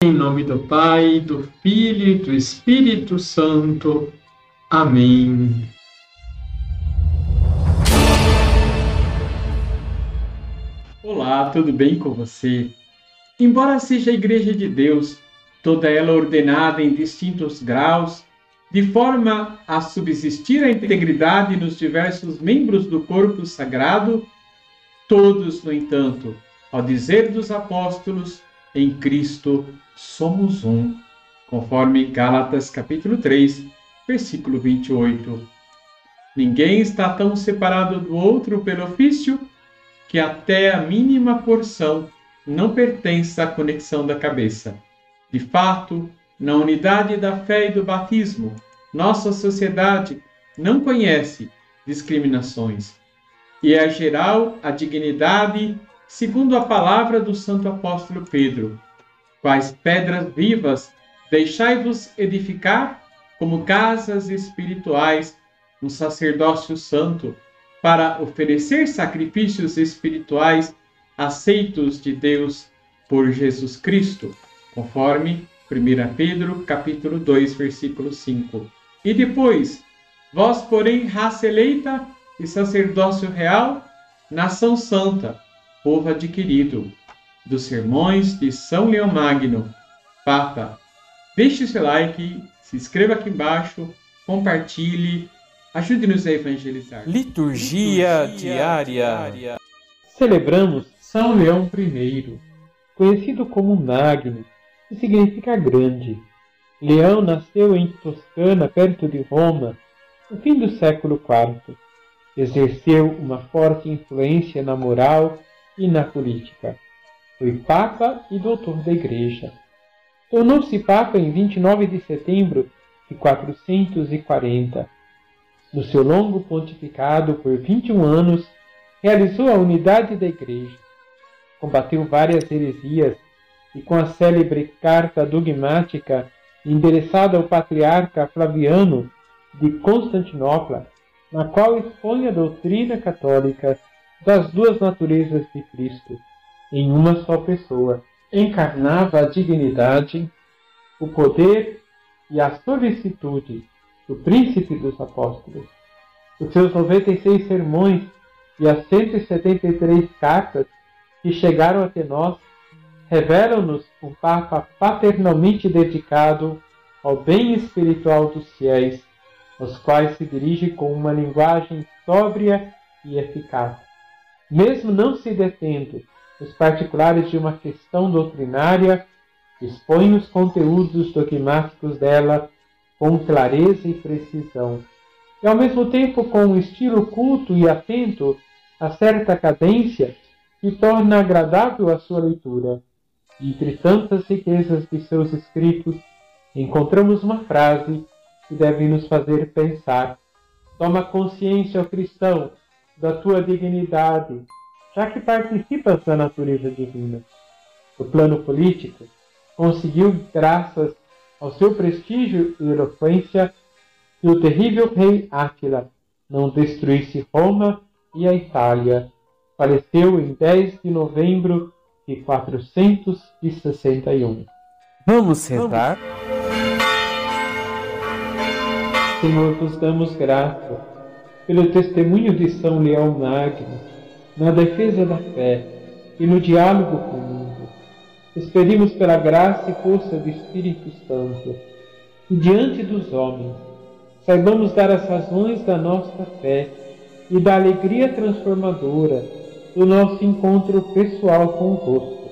Em nome do Pai, do Filho e do Espírito Santo. Amém. Olá, tudo bem com você? Embora seja a Igreja de Deus, toda ela ordenada em distintos graus, de forma a subsistir a integridade nos diversos membros do corpo sagrado, todos, no entanto, ao dizer dos apóstolos, em Cristo somos um, conforme Gálatas capítulo 3, versículo 28. Ninguém está tão separado do outro pelo ofício que até a mínima porção não pertence à conexão da cabeça. De fato, na unidade da fé e do batismo, nossa sociedade não conhece discriminações e é geral a dignidade segundo a palavra do Santo Apóstolo Pedro. Quais pedras vivas deixai-vos edificar como casas espirituais no sacerdócio santo, para oferecer sacrifícios espirituais aceitos de Deus por Jesus Cristo, conforme 1 Pedro capítulo 2, versículo 5. E depois, vós, porém, raça eleita e sacerdócio real, nação santa, povo adquirido, dos sermões de São Leão Magno, Papa. Deixe seu like, se inscreva aqui embaixo, compartilhe, ajude-nos a evangelizar. Liturgia, Liturgia diária. diária. Celebramos São Leão I, conhecido como Magno, que significa grande. Leão nasceu em Toscana, perto de Roma, no fim do século IV. Exerceu uma forte influência na moral e na política. Foi Papa e doutor da Igreja. Tornou-se Papa em 29 de setembro de 440. No seu longo pontificado por 21 anos, realizou a unidade da Igreja. Combateu várias heresias e, com a célebre carta dogmática endereçada ao patriarca Flaviano de Constantinopla, na qual expõe a doutrina católica das duas naturezas de Cristo em uma só pessoa. Encarnava a dignidade, o poder e a solicitude do príncipe dos apóstolos. Os seus 96 sermões e as 173 cartas que chegaram até nós revelam-nos um Papa paternalmente dedicado ao bem espiritual dos fiéis, aos quais se dirige com uma linguagem sóbria e eficaz mesmo não se detendo nos particulares de uma questão doutrinária, expõe os conteúdos dogmáticos dela com clareza e precisão, e ao mesmo tempo com um estilo culto e atento a certa cadência que torna agradável a sua leitura. Entre tantas riquezas de seus escritos, encontramos uma frase que deve nos fazer pensar. Toma consciência, ó cristão, da tua dignidade, já que participas da natureza divina. O plano político conseguiu, graças ao seu prestígio e eloquência, que o terrível rei Átila não destruísse Roma e a Itália. Faleceu em 10 de novembro de 461. Vamos rezar? Senhor, vos damos graça pelo testemunho de São Leão Magno, na defesa da fé e no diálogo com o mundo. Os pedimos pela graça e força do Espírito Santo, e diante dos homens, saibamos dar as razões da nossa fé e da alegria transformadora do nosso encontro pessoal convosco.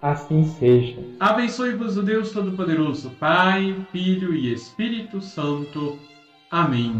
Assim seja. Abençoe-vos o Deus Todo-Poderoso, Pai, Filho e Espírito Santo. Amém.